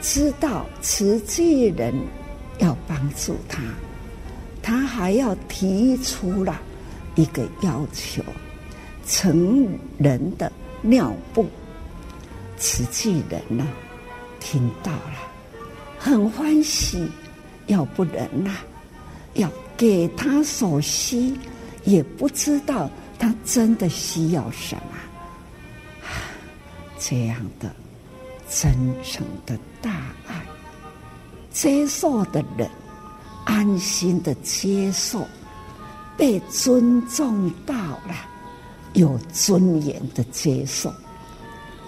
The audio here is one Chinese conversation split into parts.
知道慈济人要帮助他，他还要提出了一个要求：成人的尿布。慈济人呢，听到了，很欢喜，要不然呐，要给他所需，也不知道他真的需要什么。这样的真诚的大爱，接受的人安心的接受，被尊重到了，有尊严的接受，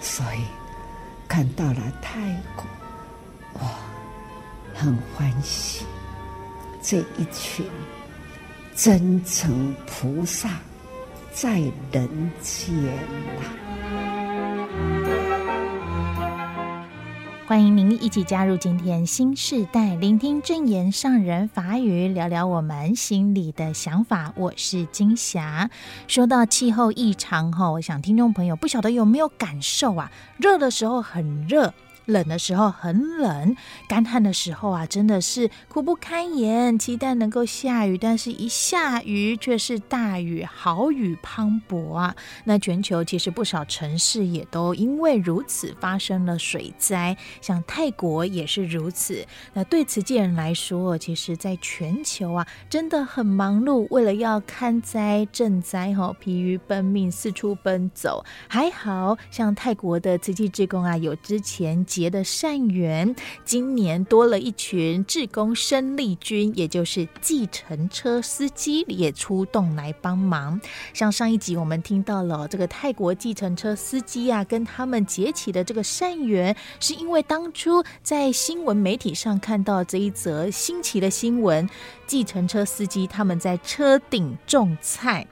所以。看到了泰国，哇，很欢喜！这一群真诚菩萨在人间呐。欢迎您一起加入今天新时代，聆听正言上人法语，聊聊我们心里的想法。我是金霞。说到气候异常哈，我想听众朋友不晓得有没有感受啊？热的时候很热。冷的时候很冷，干旱的时候啊，真的是苦不堪言。期待能够下雨，但是一下雨却是大雨，好雨磅礴啊！那全球其实不少城市也都因为如此发生了水灾，像泰国也是如此。那对慈济人来说，其实在全球啊，真的很忙碌，为了要看灾赈灾，哈，疲于奔命，四处奔走。还好像泰国的慈济志工啊，有之前。结的善缘，今年多了一群志工生力军，也就是计程车司机也出动来帮忙。像上一集我们听到了这个泰国计程车司机啊，跟他们结起的这个善缘，是因为当初在新闻媒体上看到这一则新奇的新闻，计程车司机他们在车顶种菜。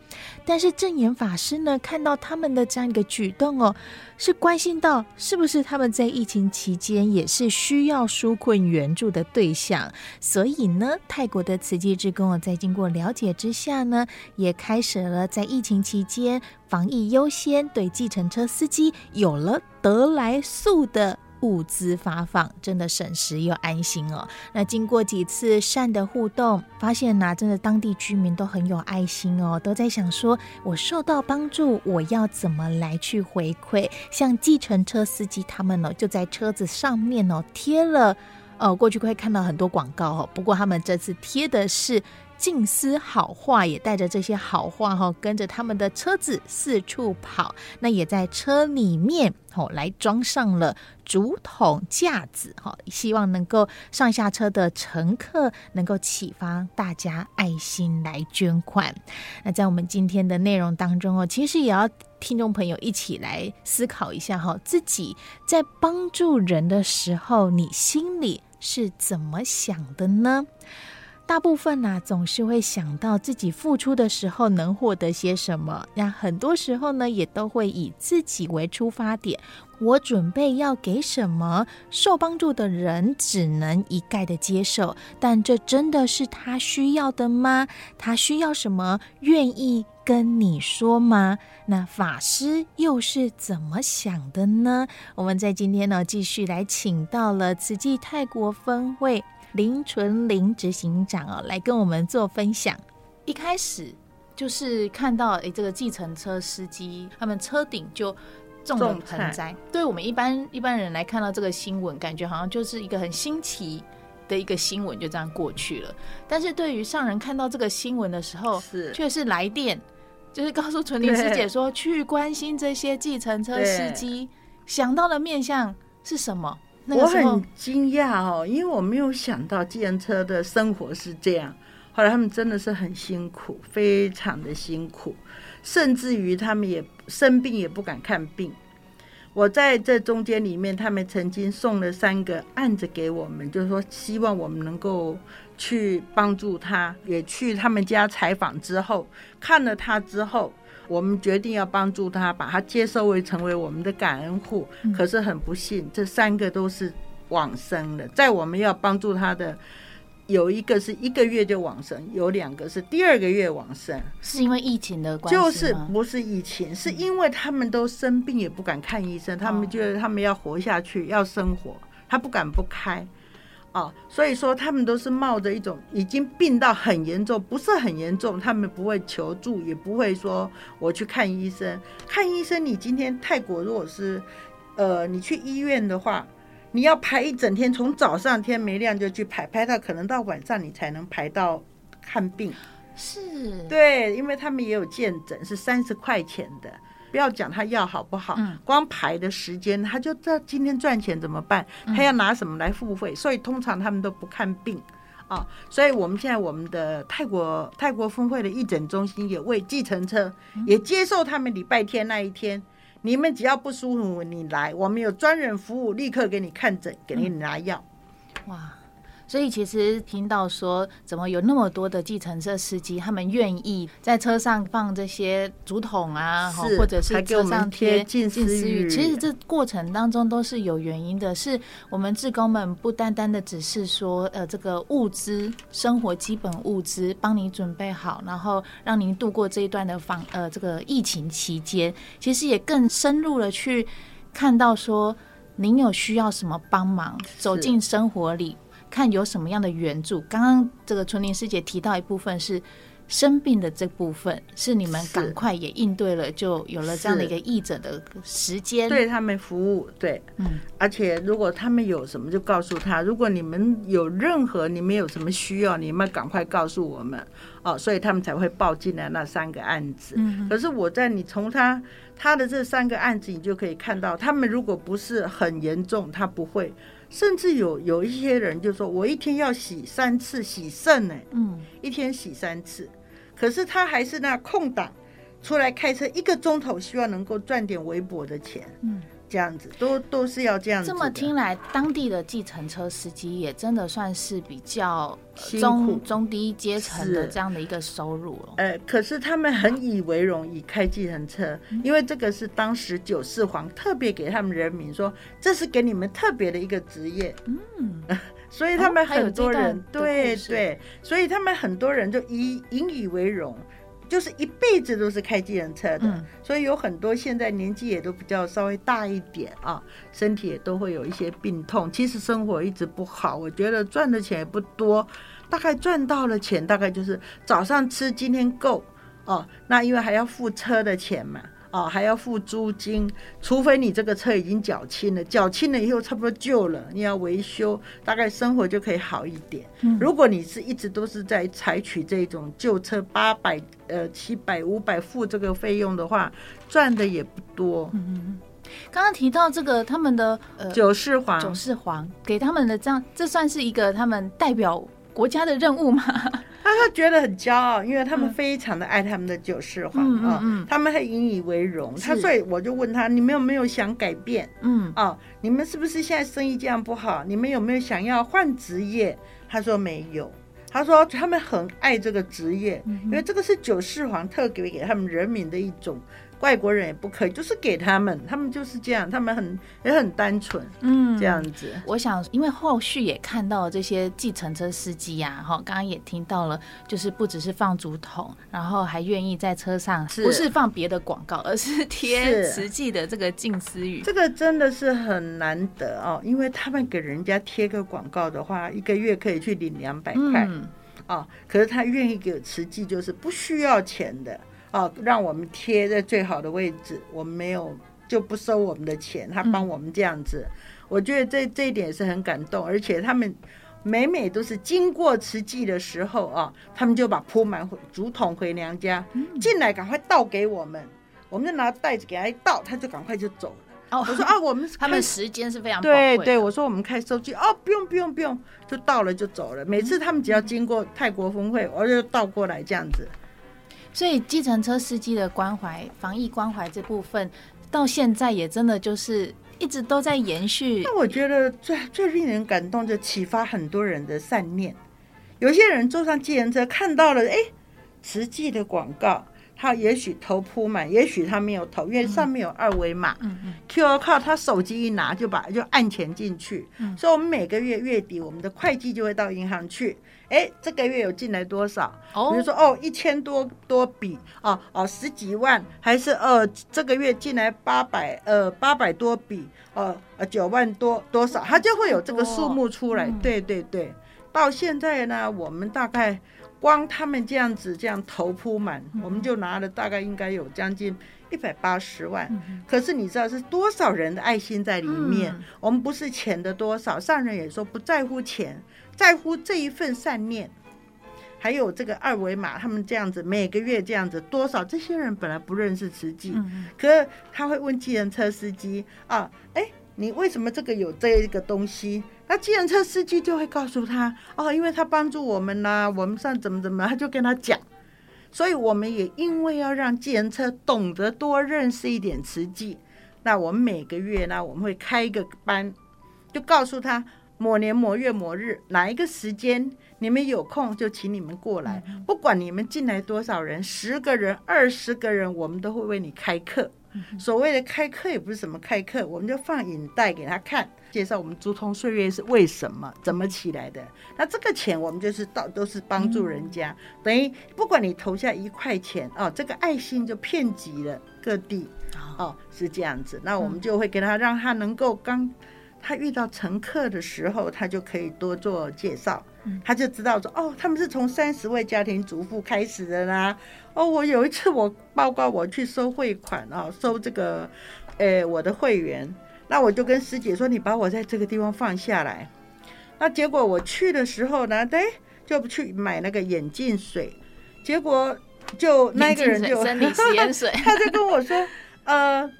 但是证严法师呢，看到他们的这样一个举动哦，是关心到是不是他们在疫情期间也是需要纾困援助的对象，所以呢，泰国的慈济志工在经过了解之下呢，也开始了在疫情期间防疫优先，对计程车司机有了得来速的。物资发放真的省时又安心哦。那经过几次善的互动，发现呐、啊，真的当地居民都很有爱心哦，都在想说，我受到帮助，我要怎么来去回馈？像计程车司机他们呢，就在车子上面哦贴了，哦，过去会看到很多广告哦，不过他们这次贴的是。静思好话，也带着这些好话哈，跟着他们的车子四处跑。那也在车里面哦，来装上了竹筒架子哈，希望能够上下车的乘客能够启发大家爱心来捐款。那在我们今天的内容当中哦，其实也要听众朋友一起来思考一下哈，自己在帮助人的时候，你心里是怎么想的呢？大部分呢、总是会想到自己付出的时候能获得些什么。那很多时候呢，也都会以自己为出发点。我准备要给什么？受帮助的人只能一概的接受。但这真的是他需要的吗？他需要什么？愿意跟你说吗？那法师又是怎么想的呢？我们在今天呢，继续来请到了慈济泰国分会。林纯林执行长哦，来跟我们做分享。一开始就是看到诶，这个计程车司机他们车顶就种了盆栽。对我们一般一般人来看到这个新闻，感觉好像就是一个很新奇的一个新闻，就这样过去了。但是对于上人看到这个新闻的时候，是却是来电，就是告诉纯林师姐说，去关心这些计程车司机，想到的面向是什么？我很惊讶哦，因为我没有想到计程车的生活是这样。后来他们真的是很辛苦，非常的辛苦，甚至于他们也生病也不敢看病。我在这中间里面，他们曾经送了三个案子给我们，就是说希望我们能够去帮助他，也去他们家采访之后，看了他之后。我们决定要帮助他，把他接收为成为我们的感恩户。可是很不幸，这三个都是往生的。在我们要帮助他的，有一个是一个月就往生，有两个是第二个月往生。是因为疫情的关系？就是不是疫情，是因为他们都生病也不敢看医生，他们觉得他们要活下去，要生活，他不敢不开。哦，所以说他们都是冒着一种已经病到很严重，不是很严重，他们不会求助，也不会说我去看医生。看医生，你今天泰国如果是，呃，你去医院的话，你要排一整天，从早上天没亮就去排，排到可能到晚上你才能排到看病。是，对，因为他们也有见诊，是三十块钱的。不要讲他药好不好，嗯、光排的时间，他就知道今天赚钱怎么办，他要拿什么来付费，嗯、所以通常他们都不看病啊。所以我们现在我们的泰国泰国分会的义诊中心也为计程车也接受他们礼拜天那一天，你们只要不舒服，你来，我们有专人服务，立刻给你看诊，给你拿药。哇。所以其实听到说，怎么有那么多的计程车司机，他们愿意在车上放这些竹筒啊，是或者是车上贴近思语。其实这过程当中都是有原因的，是我们志工们不单单的只是说，呃，这个物资、生活基本物资帮你准备好，然后让您度过这一段的防呃这个疫情期间，其实也更深入的去看到说，您有需要什么帮忙，走进生活里。看有什么样的援助。刚刚这个纯林师姐提到一部分是生病的这部分，是你们赶快也应对了，就有了这样的一个义诊的时间，对他们服务。对，嗯，而且如果他们有什么，就告诉他。如果你们有任何你们有什么需要，你们赶快告诉我们哦。所以他们才会报进来那三个案子。嗯，可是我在你从他他的这三个案子，你就可以看到，他们如果不是很严重，他不会。甚至有有一些人就说，我一天要洗三次洗肾呢，嗯，一天洗三次，可是他还是那空档出来开车一个钟头，希望能够赚点微薄的钱，嗯。这样子都都是要这样子。这么听来，当地的计程车司机也真的算是比较中苦中低阶层的这样的一个收入了。呃，可是他们很以为荣，以开计程车，嗯、因为这个是当时九世皇特别给他们人民说，这是给你们特别的一个职业。嗯，所以他们很多人、哦、对对，所以他们很多人就以引以为荣。就是一辈子都是开计程车的，嗯、所以有很多现在年纪也都比较稍微大一点啊，身体也都会有一些病痛。其实生活一直不好，我觉得赚的钱也不多，大概赚到了钱大概就是早上吃今天够哦、啊，那因为还要付车的钱嘛。哦，还要付租金，除非你这个车已经缴清了，缴清了以后差不多旧了，你要维修，大概生活就可以好一点。嗯，如果你是一直都是在采取这种旧车八百、呃七百、五百付这个费用的话，赚的也不多。刚刚提到这个他们的呃九世皇，九世皇给他们的这样，这算是一个他们代表国家的任务吗？他他觉得很骄傲，因为他们非常的爱他们的九世皇啊，他们还引以为荣。他所以我就问他：你们有没有想改变？嗯啊，你们是不是现在生意这样不好？你们有没有想要换职业？他说没有。他说他们很爱这个职业，因为这个是九世皇特给给他们人民的一种。外国人也不可以，就是给他们，他们就是这样，他们很也很单纯，嗯，这样子。我想，因为后续也看到了这些计程车司机呀，哈，刚刚也听到了，就是不只是放竹筒，然后还愿意在车上，不是放别的广告，而是贴实际的这个近思语。这个真的是很难得哦，因为他们给人家贴个广告的话，一个月可以去领两百块，嗯，哦，可是他愿意给慈济，就是不需要钱的。哦，让我们贴在最好的位置，我们没有就不收我们的钱，他帮我们这样子，嗯、我觉得这这一点是很感动，而且他们每每都是经过慈济的时候啊，他们就把铺满竹筒回娘家，进来赶快倒给我们，我们就拿袋子给他一倒，他就赶快就走了。哦，我说啊，我们 他们时间是非常对对，我说我们开收据哦，不用不用不用，就倒了就走了。每次他们只要经过泰国峰会，我就倒过来这样子。所以，计程车司机的关怀、防疫关怀这部分，到现在也真的就是一直都在延续。那我觉得最最令人感动，就启发很多人的善念。有些人坐上计程车，看到了哎，慈济的广告，他也许头铺满，也许他没有头，因为上面有二维码。嗯嗯。QR code，他手机一拿就把就按钱进去。嗯。所以，我们每个月月底，我们的会计就会到银行去。哎，这个月有进来多少？哦。比如说，哦，一千多多笔，哦哦，十几万，还是呃，这个月进来八百呃八百多笔，呃呃九万多多少，它就会有这个数目出来。对对对。到现在呢，我们大概。光他们这样子这样头铺满，我们就拿了大概应该有将近一百八十万。可是你知道是多少人的爱心在里面？我们不是钱的多少，上人也说不在乎钱，在乎这一份善念。还有这个二维码，他们这样子每个月这样子多少？这些人本来不认识慈济，可是他会问计程车司机啊，哎，你为什么这个有这一个东西？那计程车司机就会告诉他哦，因为他帮助我们呐，我们算怎么怎么，他就跟他讲。所以我们也因为要让计程车懂得多认识一点慈济，那我们每个月呢，我们会开一个班，就告诉他某年某月某日哪一个时间你们有空就请你们过来，不管你们进来多少人，十个人、二十个人，我们都会为你开课。所谓的开课也不是什么开课，我们就放影带给他看。介绍我们竹通岁月是为什么怎么起来的？那这个钱我们就是到都是帮助人家，嗯、等于不管你投下一块钱哦，这个爱心就遍及了各地哦，是这样子。那我们就会给他，让他能够刚他遇到乘客的时候，他就可以多做介绍，他就知道说哦，他们是从三十位家庭主妇开始的啦。哦，我有一次我报告我去收汇款啊，收这个呃我的会员。那我就跟师姐说：“你把我在这个地方放下来。”那结果我去的时候呢，对，就不去买那个眼镜水，结果就那个人就水，他就跟我说：“呃，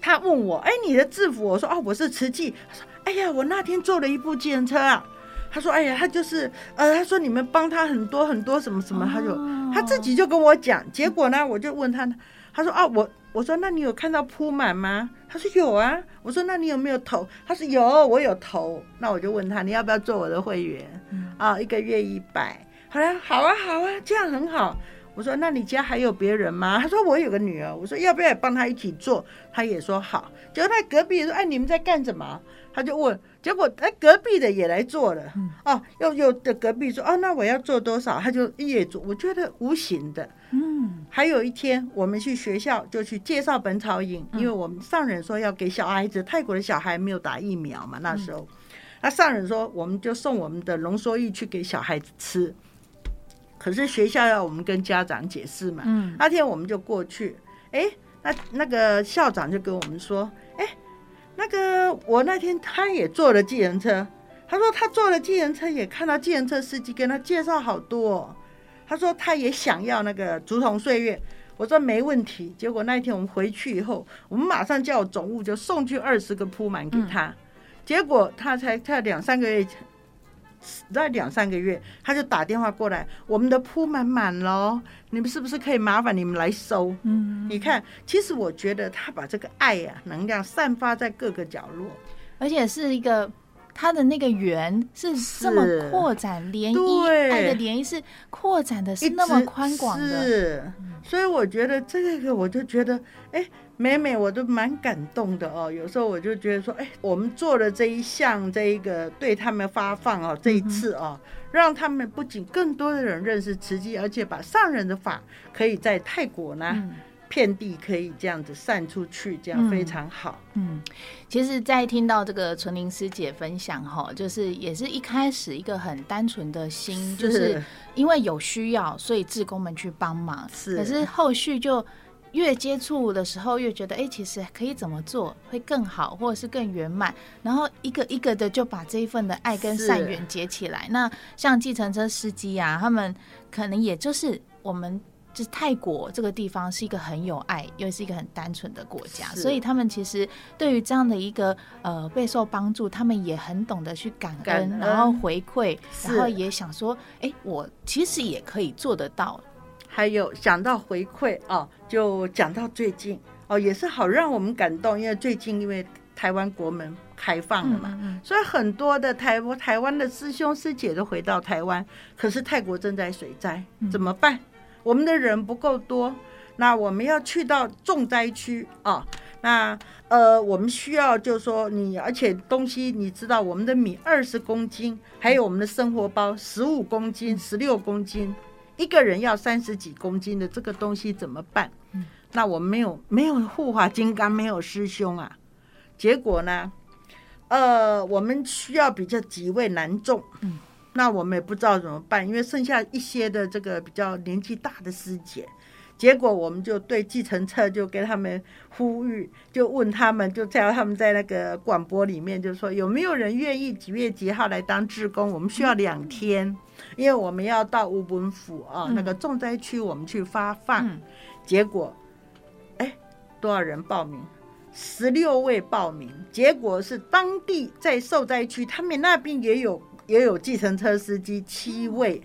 他问我，哎，你的制服？”我说：“哦，我是瓷器。”他说：“哎呀，我那天坐了一部计程车啊。”他说：“哎呀，他就是呃，他说你们帮他很多很多什么什么，他就他自己就跟我讲。结果呢，我就问他，他说：啊，我。”我说：“那你有看到铺满吗？”他说：“有啊。”我说：“那你有没有投？”他说：“有，我有投。”那我就问他：“你要不要做我的会员？”啊、嗯，一个月一百。好呀，好啊，好啊，这样很好。我说：“那你家还有别人吗？” 他说：“我有个女儿。”我说：“要不要也帮她一起做？”他也说：“好。”结果他隔壁说：“哎，你们在干什么？”他就问。结果哎，隔壁的也来做了。哦，又又的隔壁说：“哦，那我要做多少？”他就也做。我觉得无形的。嗯，还有一天，我们去学校就去介绍本草饮，因为我们上人说要给小孩子，泰国的小孩没有打疫苗嘛，那时候，那上人说我们就送我们的浓缩液去给小孩子吃，可是学校要我们跟家长解释嘛，嗯，那天我们就过去，哎，那那个校长就跟我们说，哎，那个我那天他也坐了计程车，他说他坐了计程车也看到计程车司机跟他介绍好多。他说他也想要那个竹筒岁月，我说没问题。结果那一天我们回去以后，我们马上叫总务就送去二十个铺满给他。结果他才才两三个月，在两三个月他就打电话过来，我们的铺满满了，你们是不是可以麻烦你们来收？嗯，你看，其实我觉得他把这个爱呀、啊、能量散发在各个角落，而且是一个。它的那个圆是这么扩展涟漪，爱的涟漪是扩展的是那么宽广的，是，所以我觉得这个我就觉得，哎，每每我都蛮感动的哦。有时候我就觉得说，哎，我们做了这一项，这一个对他们发放哦，这一次哦，让他们不仅更多的人认识慈济，而且把上人的法可以在泰国呢。嗯遍地可以这样子散出去，这样非常好。嗯，嗯，其实，在听到这个纯玲师姐分享哈，就是也是一开始一个很单纯的心，是就是因为有需要，所以志工们去帮忙。是，可是后续就越接触的时候，越觉得哎、欸，其实可以怎么做会更好，或者是更圆满。然后一个一个的就把这一份的爱跟善缘结起来。那像计程车司机啊，他们可能也就是我们。就是泰国这个地方是一个很有爱，又是一个很单纯的国家，所以他们其实对于这样的一个呃备受帮助，他们也很懂得去感恩，感恩。然后回馈，然后也想说，哎，我其实也可以做得到。还有讲到回馈哦，就讲到最近哦，也是好让我们感动，因为最近因为台湾国门开放了嘛，嗯嗯，所以很多的台湾台湾的师兄师姐都回到台湾，可是泰国正在水灾，怎么办？我们的人不够多，那我们要去到重灾区啊。那呃，我们需要就是说你，而且东西你知道，我们的米二十公斤，还有我们的生活包十五公斤、十六公斤，一个人要三十几公斤的这个东西怎么办？那我们没有没有护法金刚，没有师兄啊，结果呢，呃，我们需要比较几位男众，那我们也不知道怎么办，因为剩下一些的这个比较年纪大的师姐。结果我们就对计程车就跟他们呼吁，就问他们，就叫他们在那个广播里面就说有没有人愿意几月几号来当志工？我们需要两天，因为我们要到吴本府啊那个重灾区，我们去发放。结果，哎，多少人报名？十六位报名。结果是当地在受灾区，他们那边也有也有计程车司机七位，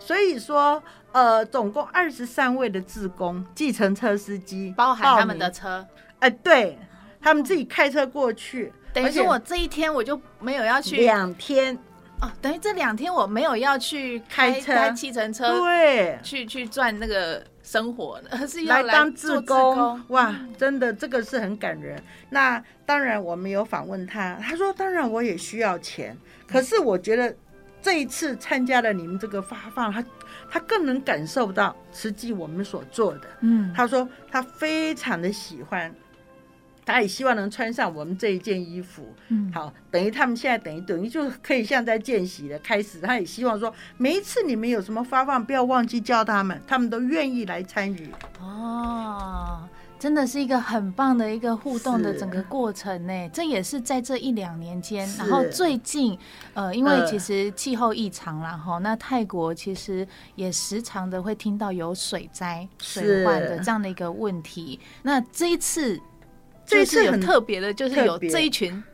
所以说。呃，总共二十三位的志工，计程车司机，包含他们的车。哎、呃，对，他们自己开车过去。等于说我这一天我就没有要去两天哦，等于这两天我没有要去开车开计程车，对，去去赚那个生活，而 是要来当志工。哇，真的这个是很感人。那当然，我们有访问他，他说：“当然我也需要钱，可是我觉得这一次参加了你们这个发放，他。”他更能感受到实际我们所做的。嗯，他说他非常的喜欢，他也希望能穿上我们这一件衣服。嗯，好，等于他们现在等于等于就可以像在见习的开始。他也希望说，每一次你们有什么发放，不要忘记叫他们，他们都愿意来参与。哦。真的是一个很棒的一个互动的整个过程呢，这也是在这一两年间，然后最近，呃，因为其实气候异常啦，哈，那泰国其实也时常的会听到有水灾、水患的这样的一个问题。那这一次，这一次很特别的，就是有这一群。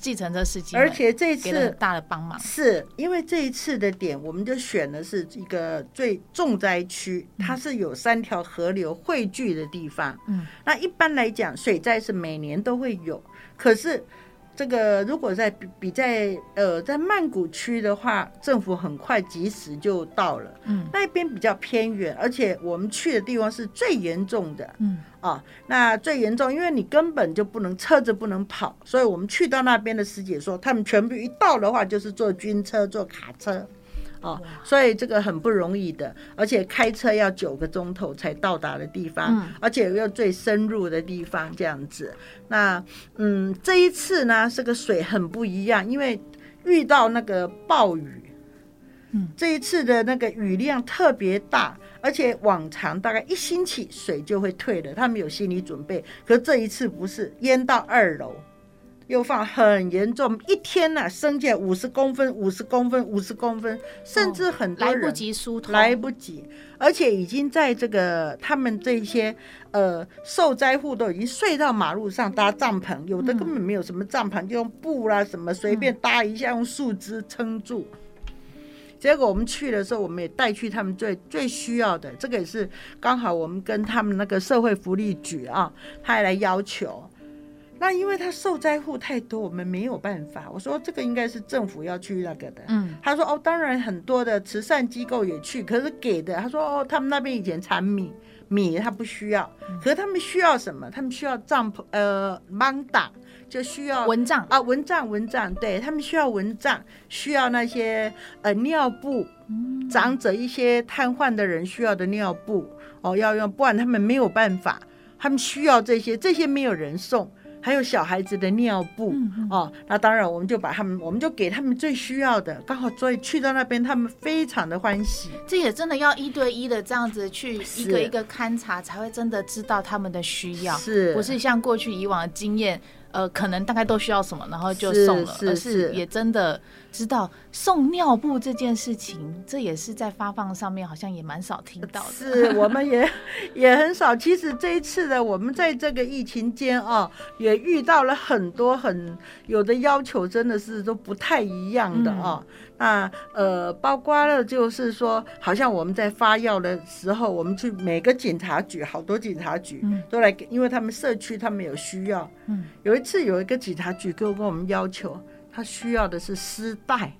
计程车司机，而且这次给了大的帮忙，是因为这一次的点，我们就选的是一个最重灾区，它是有三条河流汇聚的地方。嗯，那一般来讲，水灾是每年都会有，可是。这个如果在比比在呃在曼谷区的话，政府很快及时就到了。嗯，那边比较偏远，而且我们去的地方是最严重的。嗯，啊，那最严重，因为你根本就不能车子不能跑，所以我们去到那边的师姐说，他们全部一到的话就是坐军车、坐卡车。哦，所以这个很不容易的，而且开车要九个钟头才到达的地方，嗯，而且又最深入的地方这样子。那嗯，这一次呢，这个水很不一样，因为遇到那个暴雨，嗯，这一次的那个雨量特别大，而且往常大概一星期水就会退了，他们有心理准备，可这一次不是，淹到二楼。又放很严重，一天呐、啊，升降五十公分，五十公分，五十公分，甚至很多人、哦、来不及疏通，来不及，而且已经在这个他们这些呃受灾户都已经睡到马路上搭帐篷，有的根本没有什么帐篷，嗯、就用布啦什么随便搭一下，用树枝撑住。结果我们去的时候，我们也带去他们最最需要的，这个也是刚好我们跟他们那个社会福利局啊，他也来要求。那因为他受灾户太多，我们没有办法。我说这个应该是政府要去那个的。嗯，他说哦，当然很多的慈善机构也去，可是给的。他说哦，他们那边以前产米，米他不需要，可是他们需要什么？他们需要帐篷，呃，芒打就需要蚊帐啊，蚊帐蚊帐，对他们需要蚊帐，需要那些呃尿布，长者一些瘫痪的人需要的尿布哦，要用，不然他们没有办法，他们需要这些，这些没有人送。还有小孩子的尿布、嗯、哦，那当然我们就把他们，我们就给他们最需要的，刚好所以去到那边，他们非常的欢喜。这也真的要一对一的这样子去一个一个勘察，才会真的知道他们的需要，是不是像过去以往的经验？呃，可能大概都需要什么，然后就送了，是是是，而是也真的知道送尿布这件事情，这也是在发放上面好像也蛮少听到的。是，我们也 也很少。其实这一次的我们在这个疫情间啊，也遇到了很多很有的要求，真的是都不太一样的啊。嗯那呃，包括了就是说，好像我们在发药的时候，我们去每个警察局，好多警察局都来给，因为他们社区他们有需要。嗯，有一次有一个警察局跟跟我们要求，他需要的是丝带，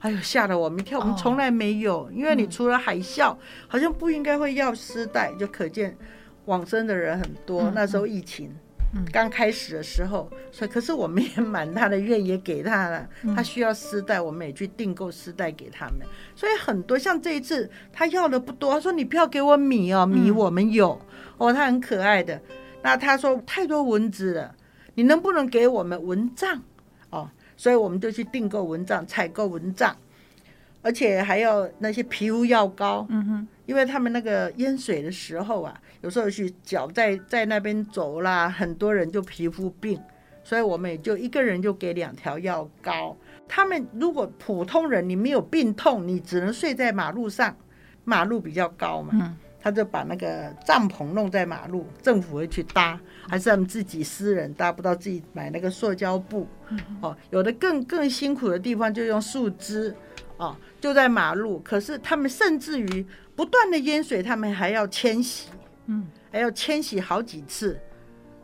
哎呦，吓得我们一跳，我们从来没有，哦、因为你除了海啸，嗯、好像不应该会要丝带，就可见往生的人很多。嗯、那时候疫情。刚开始的时候，所以可是我们也满他的愿，也给他了。他需要丝带，我们也去订购丝带给他们。所以很多像这一次，他要的不多。他说：“你不要给我米哦，米我们有哦。”他很可爱的。那他说太多蚊子了，你能不能给我们蚊帐哦？所以我们就去订购蚊帐，采购蚊帐。而且还要那些皮肤药膏，嗯哼，因为他们那个淹水的时候啊，有时候去脚在在那边走啦，很多人就皮肤病，所以我们也就一个人就给两条药膏。他们如果普通人你没有病痛，你只能睡在马路上，马路比较高嘛，嗯，他就把那个帐篷弄在马路，政府会去搭，还是他们自己私人搭不到，自己买那个塑胶布，哦，有的更更辛苦的地方就用树枝。哦，就在马路，可是他们甚至于不断的淹水，他们还要迁徙，嗯，还要迁徙好几次，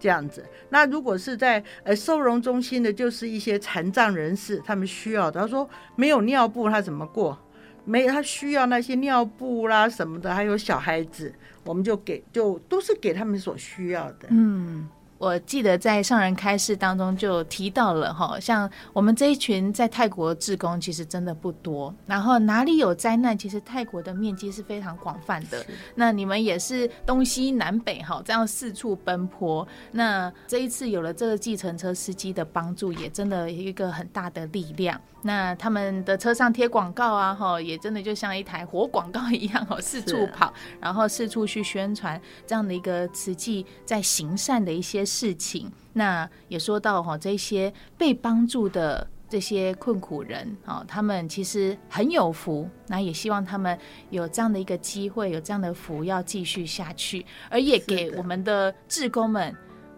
这样子。那如果是在呃收容中心的，就是一些残障人士，他们需要的。他说没有尿布，他怎么过？没，他需要那些尿布啦什么的，还有小孩子，我们就给，就都是给他们所需要的，嗯。我记得在上人开示当中就提到了哈，像我们这一群在泰国的志工其实真的不多，然后哪里有灾难，其实泰国的面积是非常广泛的。那你们也是东西南北哈这样四处奔波，那这一次有了这个计程车司机的帮助，也真的有一个很大的力量。那他们的车上贴广告啊，哈，也真的就像一台活广告一样，哦，四处跑，然后四处去宣传这样的一个慈济在行善的一些事情。那也说到哈，这些被帮助的这些困苦人啊，他们其实很有福。那也希望他们有这样的一个机会，有这样的福要继续下去，而也给我们的志工们。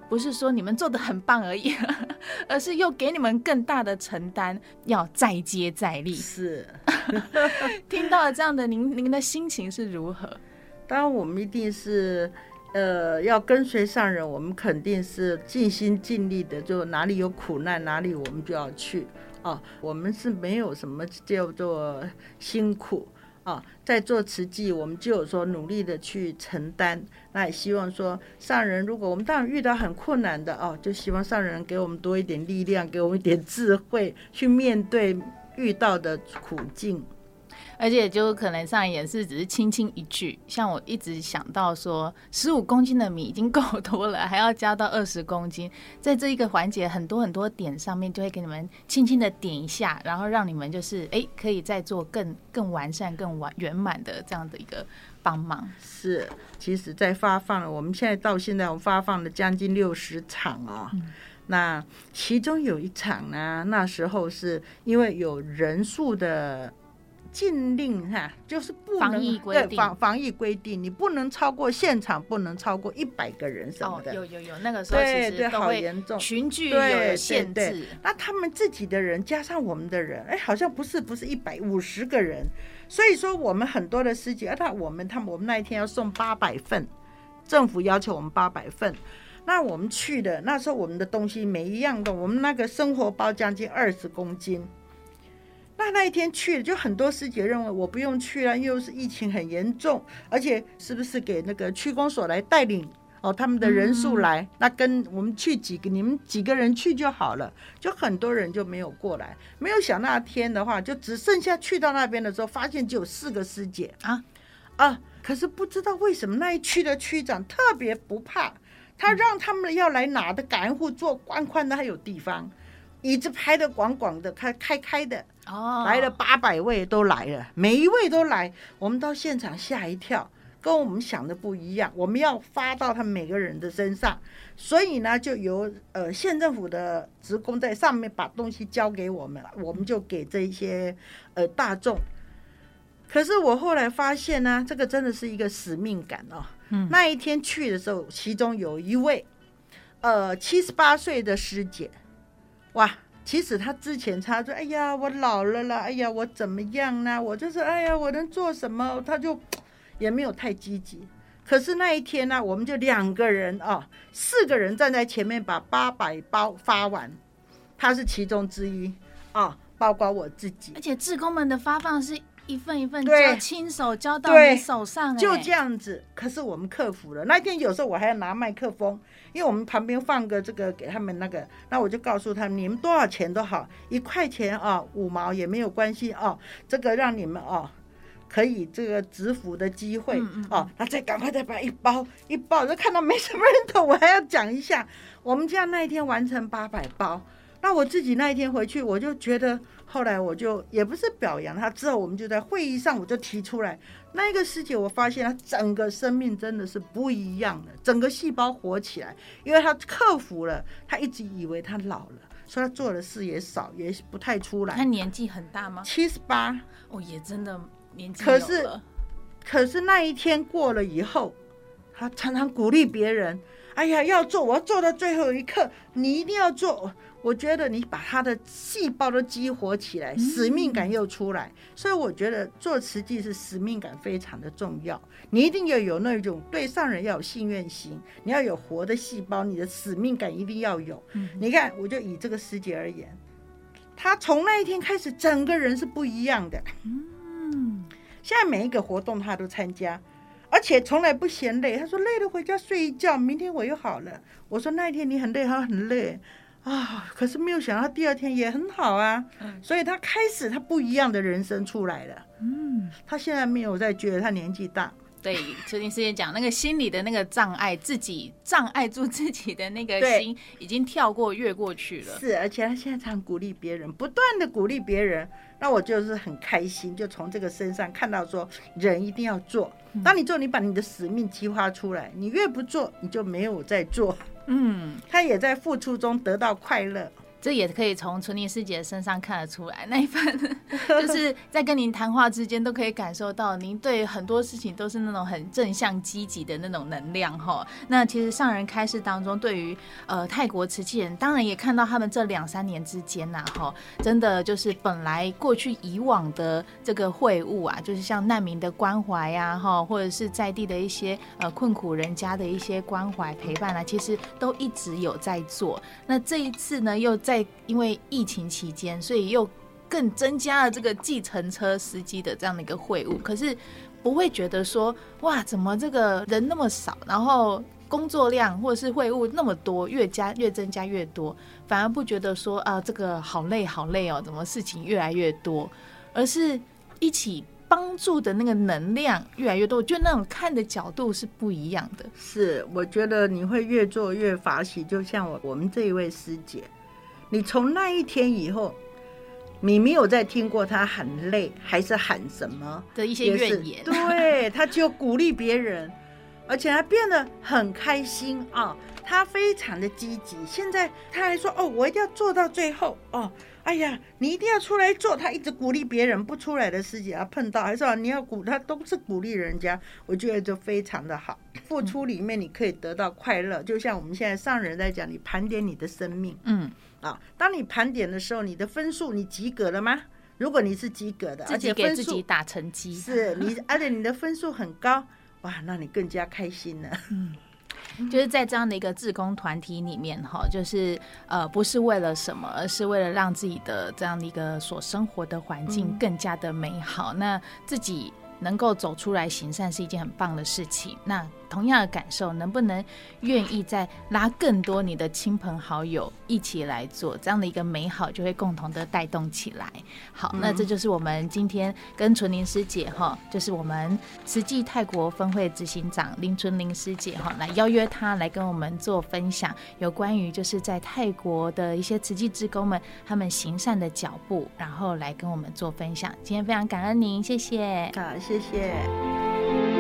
不是说你们做的很棒而已，而是又给你们更大的承担，要再接再厉。是，听到了这样的您，您的心情是如何？当然，我们一定是，呃，要跟随上人，我们肯定是尽心尽力的。就哪里有苦难，哪里我们就要去啊。我们是没有什么叫做辛苦。啊，在做慈济，我们就有说努力的去承担。那也希望说上人，如果我们当然遇到很困难的哦，就希望上人给我们多一点力量，给我们一点智慧，去面对遇到的苦境。而且就可能上也是只是轻轻一句，像我一直想到说，十五公斤的米已经够多了，还要加到二十公斤，在这一个环节很多很多点上面，就会给你们轻轻的点一下，然后让你们就是哎、可以再做更更完善、更完圆满的这样的一个帮忙。是，其实，在发放了，我们现在到现在，我们发放了将近六十场啊、哦。那其中有一场呢，那时候是因为有人数的。禁令哈，就是不能防疫规定，防防疫规定，你不能超过现场，不能超过一百个人什么的。哦，有有有，那个时候其实都会严重，群聚有限制。对对对，那他们自己的人加上我们的人，哎，好像不是不是一百五十个人，所以说我们很多的师姐，那我们他们我们那一天要送八百份，政府要求我们八百份，那我们去的那时候我们的东西每一样的，我们那个生活包将近二十公斤。那那一天去了，就很多师姐认为我不用去了，又是疫情很严重，而且是不是给那个区公所来带领哦，他们的人数来，嗯、那跟我们去几个，你们几个人去就好了，就很多人就没有过来。没有想那天的话，就只剩下去到那边的时候，发现只有四个师姐啊啊！可是不知道为什么那一区的区长特别不怕，他让他们要来拿的感恩户做宽宽的，还有地方，椅子排的广广的，开开开的。哦，来了八百位都来了，每一位都来，我们到现场吓一跳，跟我们想的不一样。我们要发到他们每个人的身上，所以呢，就由呃县政府的职工在上面把东西交给我们了，我们就给这些呃大众。可是我后来发现呢，这个真的是一个使命感哦。嗯，那一天去的时候，其中有一位呃七十八岁的师姐，哇！其实他之前他说：“哎呀，我老了啦，哎呀，我怎么样呢？我就是哎呀，我能做什么？”他就也没有太积极。可是那一天呢，我们就两个人啊，四个人站在前面把八百包发完，他是其中之一啊。包括我自己。而且志工们的发放是一份一份交，亲手交到你手上，就这样子。可是我们克服了。那天有时候我还要拿麦克风，因为我们旁边放个这个给他们那个，那我就告诉他们，你们多少钱都好，一块钱啊，五毛也没有关系啊，这个让你们啊。可以这个直服的机会、嗯嗯、哦，那再赶快再把一包一包，就看到没什么人头，我还要讲一下，我们家那一天完成八百包，那我自己那一天回去，我就觉得，后来我就也不是表扬他，之后我们就在会议上，我就提出来，那一个师姐，我发现她整个生命真的是不一样的，整个细胞活起来，因为她克服了，她一直以为她老了，所以她做的事也少，也不太出来。她年纪很大吗？七十八，哦，也真的年纪。可是，可是那一天过了以后，他常常鼓励别人：“哎呀，要做，我要做到最后一刻，你一定要做。”我觉得你把他的细胞都激活起来，使命感又出来。所以我觉得做慈济是使命感非常的重要。你一定要有那种对上人要有信愿心，你要有活的细胞，你的使命感一定要有。你看，我就以这个师姐而言，他从那一天开始，整个人是不一样的。嗯，现在每一个活动他都参加，而且从来不嫌累。他说累了回家睡一觉，明天我又好了。我说那一天你很累，他很累啊，可是没有想到第二天也很好啊。所以他开始他不一样的人生出来了。嗯，他现在没有再觉得他年纪大。对，慈宁师姐讲那个心理的那个障碍，自己障碍住自己的那个心，已经跳过越过去了。是，而且他现在常鼓励别人，不断的鼓励别人。那我就是很开心，就从这个身上看到说，人一定要做。当你做，你把你的使命激发出来，你越不做，你就没有在做。嗯，他也在付出中得到快乐。这也可以从纯宁师姐身上看得出来，那一份就是在跟您谈话之间都可以感受到，您对很多事情都是那种很正向积极的那种能量哈。那其实上人开示当中，对于呃泰国慈济人，当然也看到他们这两三年之间呐哈，真的就是本来过去以往的这个会务啊，就是像难民的关怀呀哈，或者是在地的一些呃困苦人家的一些关怀陪伴啊，其实都一直有在做。那这一次呢，又在因为疫情期间，所以又更增加了这个计程车司机的这样的一个会务。可是不会觉得说，哇，怎么这个人那么少，然后工作量或者是会务那么多，越加越增加越多，反而不觉得说啊，这个好累好累哦，怎么事情越来越多，而是一起帮助的那个能量越来越多，就那种看的角度是不一样的。是，我觉得你会越做越法喜，就像我我们这一位师姐。你从那一天以后，你没有再听过他喊累，还是喊什么的一些怨言？对，他就鼓励别人，而且他变得很开心啊、哦！他非常的积极。现在他还说：“哦，我一定要做到最后哦！”哎呀，你一定要出来做。他一直鼓励别人，不出来的师姐啊，碰到还是说你要鼓他，都是鼓励人家。我觉得就非常的好。付出里面你可以得到快乐，就像我们现在上人在讲，你盘点你的生命，嗯。啊，当你盘点的时候，你的分数你及格了吗？如果你是及格的，而且给自己打成绩，是你，而且你的分数很高，哇，那你更加开心了。嗯，就是在这样的一个志工团体里面，哈，就是呃，不是为了什么，而是为了让自己的这样的一个所生活的环境更加的美好。嗯、那自己能够走出来行善，是一件很棒的事情。那。同样的感受，能不能愿意再拉更多你的亲朋好友一起来做这样的一个美好，就会共同的带动起来。好，那这就是我们今天跟纯玲师姐哈，就是我们慈济泰国分会执行长林纯玲师姐哈，来邀约她来跟我们做分享，有关于就是在泰国的一些慈济职工们他们行善的脚步，然后来跟我们做分享。今天非常感恩您，谢谢。好，谢谢。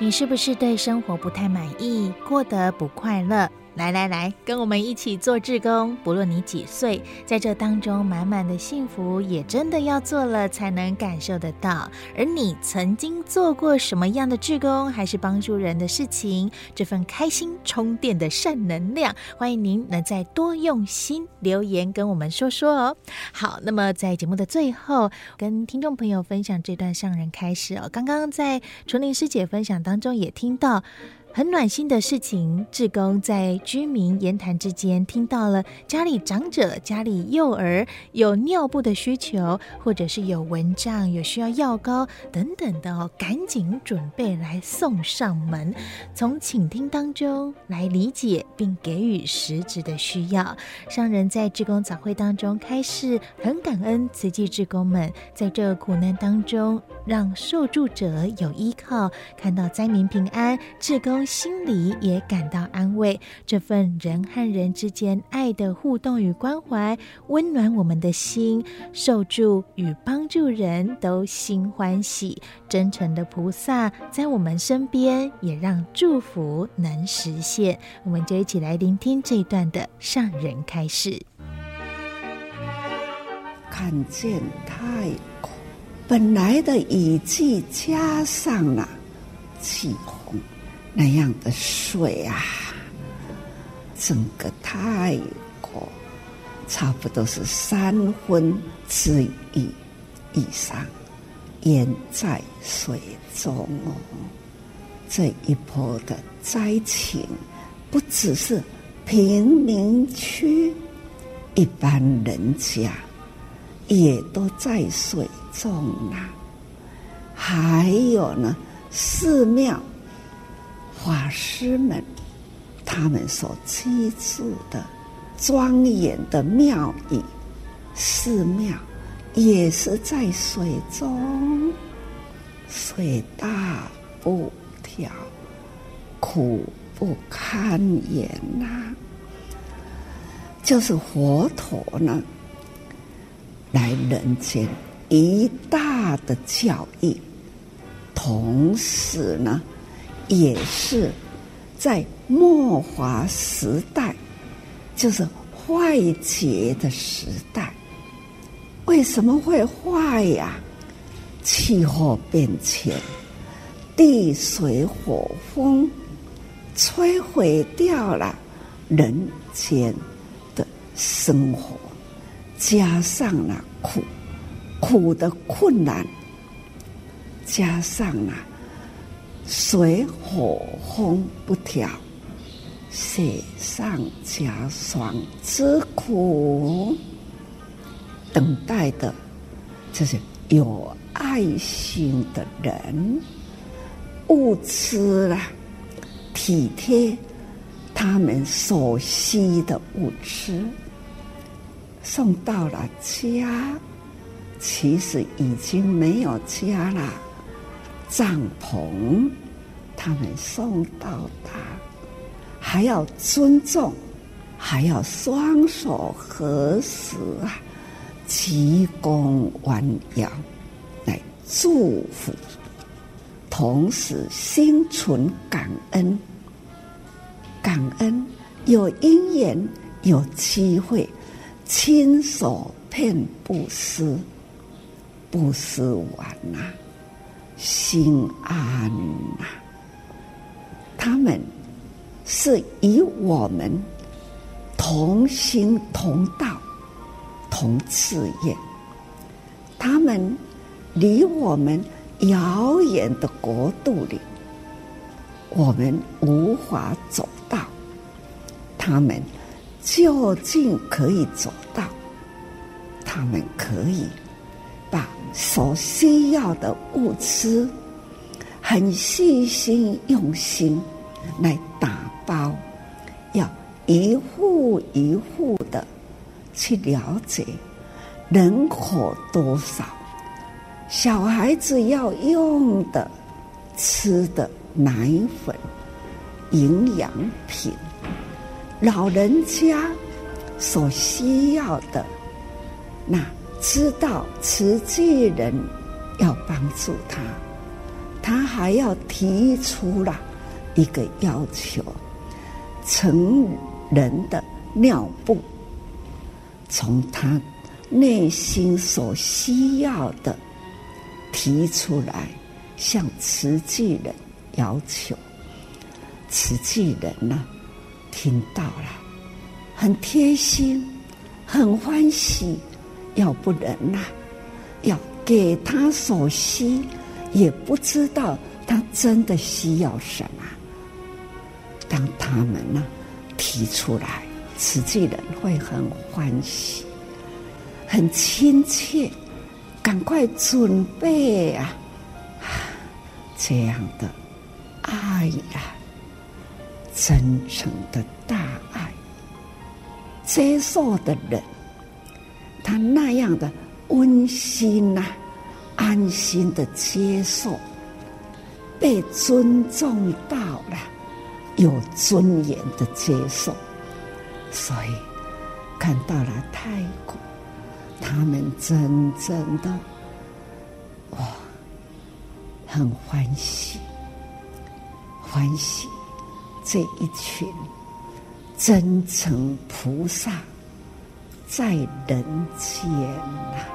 你是不是对生活不太满意，过得不快乐？来来来，跟我们一起做志工，不论你几岁，在这当中满满的幸福，也真的要做了才能感受得到。而你曾经做过什么样的志工，还是帮助人的事情？这份开心充电的善能量，欢迎您能再多用心留言跟我们说说哦。好，那么在节目的最后，跟听众朋友分享这段上人开示哦。刚刚在纯宁师姐分享当中也听到。很暖心的事情，志工在居民言谈之间听到了家里长者、家里幼儿有尿布的需求，或者是有蚊帐、有需要药膏等等的哦，赶紧准备来送上门。从倾听当中来理解并给予实质的需要。商人在志工早会当中开示，很感恩慈济志工们在这苦难当中让受助者有依靠，看到灾民平安，志工。心里也感到安慰，这份人和人之间爱的互动与关怀，温暖我们的心。受助与帮助人都心欢喜，真诚的菩萨在我们身边，也让祝福能实现。我们就一起来聆听这一段的上人开示。看见太苦，本来的雨季加上了气候。那样的水啊，整个泰国差不多是三分之一以上淹在水中哦。这一波的灾情，不只是贫民区，一般人家也都在水中啊。还有呢，寺庙。法师们，他们所居住的庄严的庙宇、寺庙，也是在水中，水大不调，苦不堪言呐、就是佛陀呢，来人间一大的教义，同时呢。也是在末法时代，就是坏劫的时代。为什么会坏呀？气候变迁，地水火风摧毁掉了人间的生活，加上了苦苦的困难，加上了。水火风不调，雪上加霜之苦，等待的，就是有爱心的人，物资啦，体贴他们所需的物资，送到了家，其实已经没有家了。帐篷，他们送到他，还要尊重，还要双手合十啊，鞠躬弯腰来祝福，同时心存感恩，感恩有因缘有机会亲手遍布施，布施完呐、啊。心安呐、他们是与我们同心同道同事业，他们离我们遥远的国度里，我们无法走到，他们究竟可以走到，他们可以。把所需要的物资，很细心用心来打包，要一户一户的去了解人口多少，小孩子要用的吃的奶粉、营养品，老人家所需要的那。知道慈济人要帮助他，他还要提出了一个要求：成人的尿布，从他内心所需要的提出来，向慈济人要求。慈济人呢，听到了，很贴心，很欢喜。要不然呐，要给他所需，也不知道他真的需要什么，当他们呢提出来，慈济人会很欢喜，很亲切，赶快准备啊！这样的爱呀，真诚的大爱，接受的人，他那样的温馨呐，安心的接受，被尊重到了，有尊严的接受，所以看到了泰国，他们真正的哇。很欢喜，欢喜这一群真诚菩萨在人间呐。